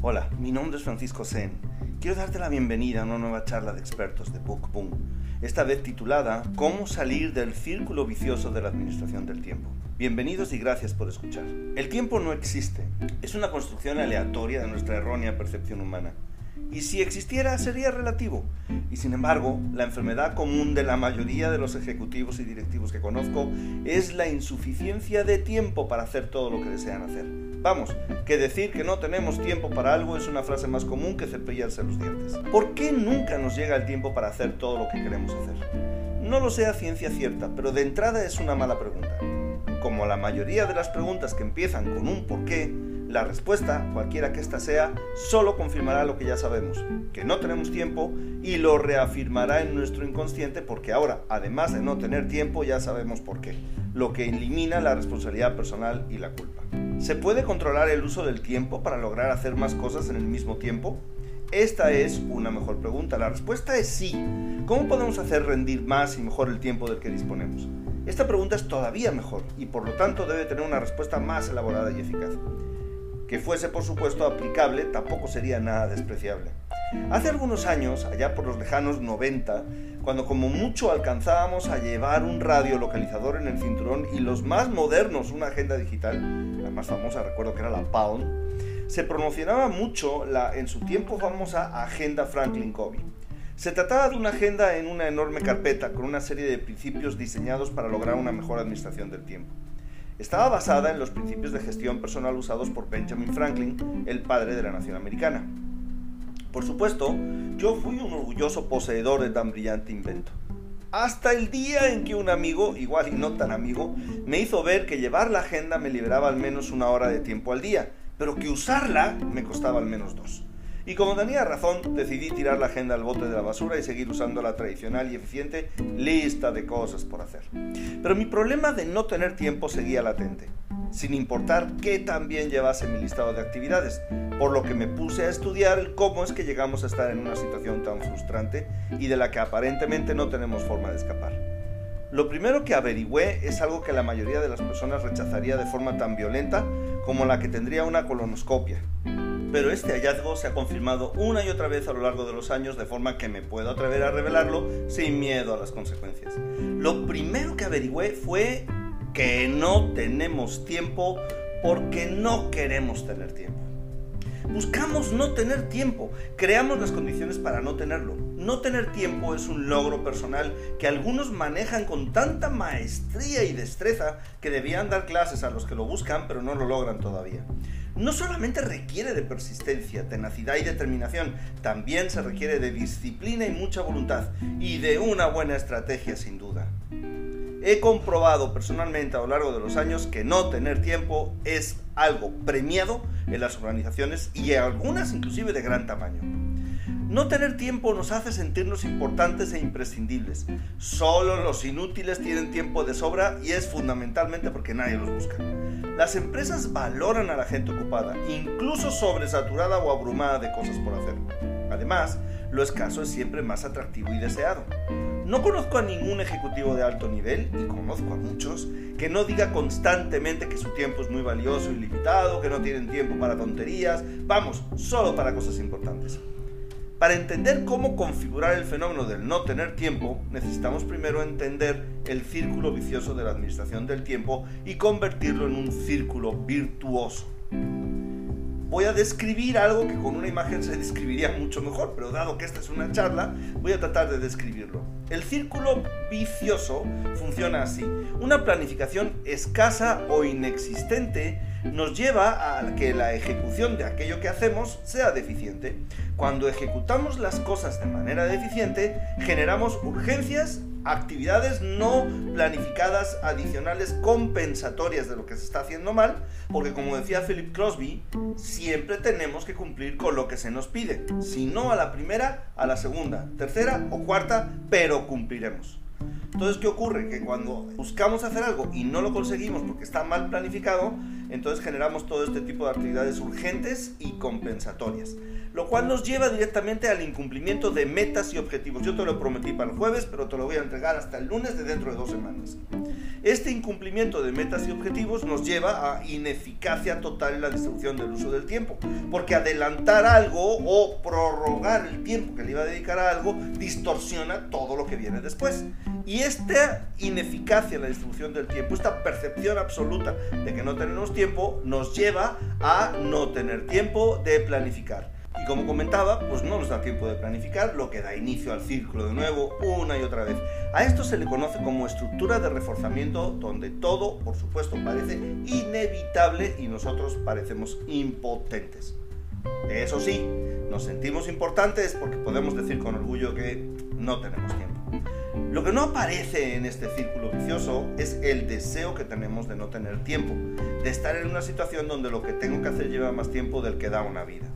Hola, mi nombre es Francisco Sen. Quiero darte la bienvenida a una nueva charla de expertos de Book Boom, esta vez titulada Cómo salir del círculo vicioso de la administración del tiempo. Bienvenidos y gracias por escuchar. El tiempo no existe, es una construcción aleatoria de nuestra errónea percepción humana. Y si existiera sería relativo. Y sin embargo, la enfermedad común de la mayoría de los ejecutivos y directivos que conozco es la insuficiencia de tiempo para hacer todo lo que desean hacer. Vamos, que decir que no tenemos tiempo para algo es una frase más común que cepillarse los dientes. ¿Por qué nunca nos llega el tiempo para hacer todo lo que queremos hacer? No lo sé a ciencia cierta, pero de entrada es una mala pregunta. Como la mayoría de las preguntas que empiezan con un por qué, la respuesta, cualquiera que ésta sea, solo confirmará lo que ya sabemos, que no tenemos tiempo y lo reafirmará en nuestro inconsciente porque ahora, además de no tener tiempo, ya sabemos por qué, lo que elimina la responsabilidad personal y la culpa. ¿Se puede controlar el uso del tiempo para lograr hacer más cosas en el mismo tiempo? Esta es una mejor pregunta. La respuesta es sí. ¿Cómo podemos hacer rendir más y mejor el tiempo del que disponemos? Esta pregunta es todavía mejor y por lo tanto debe tener una respuesta más elaborada y eficaz que fuese por supuesto aplicable tampoco sería nada despreciable. Hace algunos años, allá por los lejanos 90, cuando como mucho alcanzábamos a llevar un radiolocalizador en el cinturón y los más modernos una agenda digital, la más famosa recuerdo que era la Palm, se promocionaba mucho la en su tiempo famosa Agenda Franklin Covey. Se trataba de una agenda en una enorme carpeta con una serie de principios diseñados para lograr una mejor administración del tiempo estaba basada en los principios de gestión personal usados por Benjamin Franklin, el padre de la nación americana. Por supuesto, yo fui un orgulloso poseedor de tan brillante invento. Hasta el día en que un amigo, igual y no tan amigo, me hizo ver que llevar la agenda me liberaba al menos una hora de tiempo al día, pero que usarla me costaba al menos dos. Y como tenía razón, decidí tirar la agenda al bote de la basura y seguir usando la tradicional y eficiente lista de cosas por hacer. Pero mi problema de no tener tiempo seguía latente, sin importar qué también llevase mi listado de actividades, por lo que me puse a estudiar cómo es que llegamos a estar en una situación tan frustrante y de la que aparentemente no tenemos forma de escapar. Lo primero que averigüé es algo que la mayoría de las personas rechazaría de forma tan violenta como la que tendría una colonoscopia, pero este hallazgo se ha confirmado una y otra vez a lo largo de los años de forma que me puedo atrever a revelarlo sin miedo a las consecuencias. Lo primero que averigüé fue que no tenemos tiempo porque no queremos tener tiempo. Buscamos no tener tiempo, creamos las condiciones para no tenerlo. No tener tiempo es un logro personal que algunos manejan con tanta maestría y destreza que debían dar clases a los que lo buscan pero no lo logran todavía no solamente requiere de persistencia, tenacidad y determinación, también se requiere de disciplina y mucha voluntad y de una buena estrategia sin duda. He comprobado personalmente a lo largo de los años que no tener tiempo es algo premiado en las organizaciones y algunas inclusive de gran tamaño. No tener tiempo nos hace sentirnos importantes e imprescindibles. Solo los inútiles tienen tiempo de sobra y es fundamentalmente porque nadie los busca. Las empresas valoran a la gente ocupada, incluso sobresaturada o abrumada de cosas por hacer. Además, lo escaso es siempre más atractivo y deseado. No conozco a ningún ejecutivo de alto nivel, y conozco a muchos, que no diga constantemente que su tiempo es muy valioso y limitado, que no tienen tiempo para tonterías, vamos, solo para cosas importantes. Para entender cómo configurar el fenómeno del no tener tiempo, necesitamos primero entender el círculo vicioso de la administración del tiempo y convertirlo en un círculo virtuoso. Voy a describir algo que con una imagen se describiría mucho mejor, pero dado que esta es una charla, voy a tratar de describirlo. El círculo vicioso funciona así. Una planificación escasa o inexistente nos lleva a que la ejecución de aquello que hacemos sea deficiente. Cuando ejecutamos las cosas de manera deficiente, generamos urgencias, actividades no planificadas adicionales compensatorias de lo que se está haciendo mal, porque como decía Philip Crosby, siempre tenemos que cumplir con lo que se nos pide. Si no a la primera, a la segunda, tercera o cuarta, pero cumpliremos. Entonces, ¿qué ocurre? Que cuando buscamos hacer algo y no lo conseguimos porque está mal planificado, entonces generamos todo este tipo de actividades urgentes y compensatorias. Lo cual nos lleva directamente al incumplimiento de metas y objetivos. Yo te lo prometí para el jueves, pero te lo voy a entregar hasta el lunes de dentro de dos semanas. Este incumplimiento de metas y objetivos nos lleva a ineficacia total en la distribución del uso del tiempo, porque adelantar algo o prorrogar el tiempo que le iba a dedicar a algo distorsiona todo lo que viene después. Y esta ineficacia en la distribución del tiempo, esta percepción absoluta de que no tenemos tiempo, nos lleva a no tener tiempo de planificar. Como comentaba, pues no nos da tiempo de planificar, lo que da inicio al círculo de nuevo una y otra vez. A esto se le conoce como estructura de reforzamiento, donde todo, por supuesto, parece inevitable y nosotros parecemos impotentes. Eso sí, nos sentimos importantes porque podemos decir con orgullo que no tenemos tiempo. Lo que no aparece en este círculo vicioso es el deseo que tenemos de no tener tiempo, de estar en una situación donde lo que tengo que hacer lleva más tiempo del que da una vida.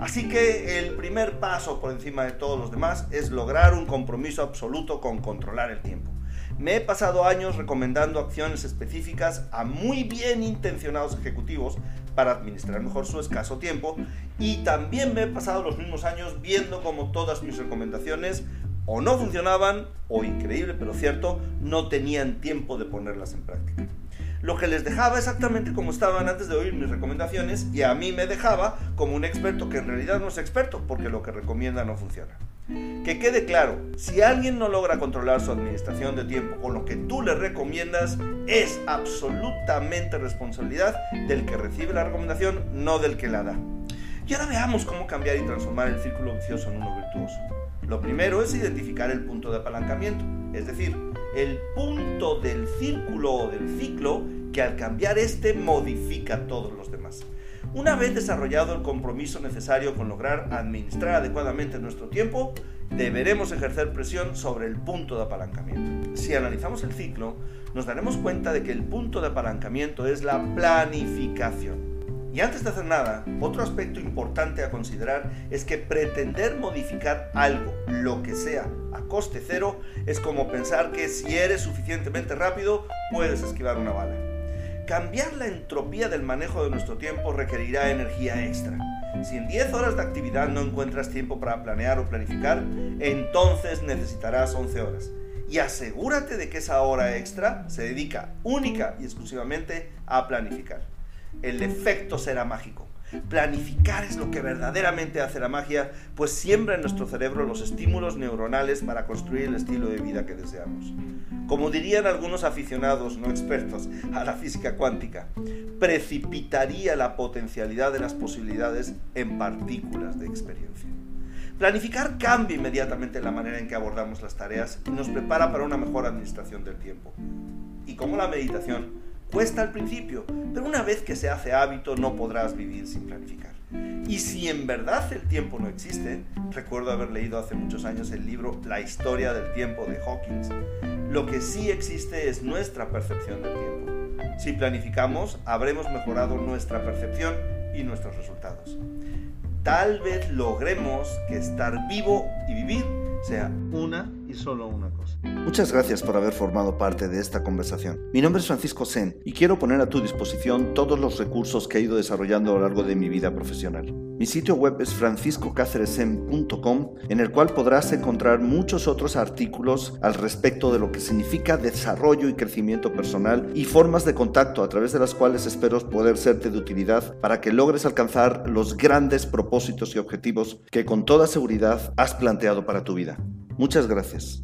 Así que el primer paso por encima de todos los demás es lograr un compromiso absoluto con controlar el tiempo. Me he pasado años recomendando acciones específicas a muy bien intencionados ejecutivos para administrar mejor su escaso tiempo y también me he pasado los mismos años viendo cómo todas mis recomendaciones o no funcionaban o, increíble pero cierto, no tenían tiempo de ponerlas en práctica lo que les dejaba exactamente como estaban antes de oír mis recomendaciones y a mí me dejaba como un experto que en realidad no es experto porque lo que recomienda no funciona. Que quede claro, si alguien no logra controlar su administración de tiempo con lo que tú le recomiendas, es absolutamente responsabilidad del que recibe la recomendación, no del que la da. Y ahora veamos cómo cambiar y transformar el círculo vicioso en uno virtuoso. Lo primero es identificar el punto de apalancamiento, es decir, el punto del círculo o del ciclo que al cambiar este modifica todos los demás. Una vez desarrollado el compromiso necesario con lograr administrar adecuadamente nuestro tiempo, deberemos ejercer presión sobre el punto de apalancamiento. Si analizamos el ciclo, nos daremos cuenta de que el punto de apalancamiento es la planificación. Y antes de hacer nada, otro aspecto importante a considerar es que pretender modificar algo, lo que sea, a coste cero, es como pensar que si eres suficientemente rápido, puedes esquivar una bala. Cambiar la entropía del manejo de nuestro tiempo requerirá energía extra. Si en 10 horas de actividad no encuentras tiempo para planear o planificar, entonces necesitarás 11 horas. Y asegúrate de que esa hora extra se dedica única y exclusivamente a planificar el efecto será mágico. Planificar es lo que verdaderamente hace la magia, pues siembra en nuestro cerebro los estímulos neuronales para construir el estilo de vida que deseamos. Como dirían algunos aficionados no expertos a la física cuántica, precipitaría la potencialidad de las posibilidades en partículas de experiencia. Planificar cambia inmediatamente la manera en que abordamos las tareas y nos prepara para una mejor administración del tiempo. Y como la meditación, Cuesta al principio, pero una vez que se hace hábito no podrás vivir sin planificar. Y si en verdad el tiempo no existe, recuerdo haber leído hace muchos años el libro La historia del tiempo de Hawkins, lo que sí existe es nuestra percepción del tiempo. Si planificamos, habremos mejorado nuestra percepción y nuestros resultados. Tal vez logremos que estar vivo y vivir sea una solo una cosa. Muchas gracias por haber formado parte de esta conversación. Mi nombre es Francisco Sen y quiero poner a tu disposición todos los recursos que he ido desarrollando a lo largo de mi vida profesional. Mi sitio web es franciscocáceresen.com en el cual podrás encontrar muchos otros artículos al respecto de lo que significa desarrollo y crecimiento personal y formas de contacto a través de las cuales espero poder serte de utilidad para que logres alcanzar los grandes propósitos y objetivos que con toda seguridad has planteado para tu vida. Muchas gracias.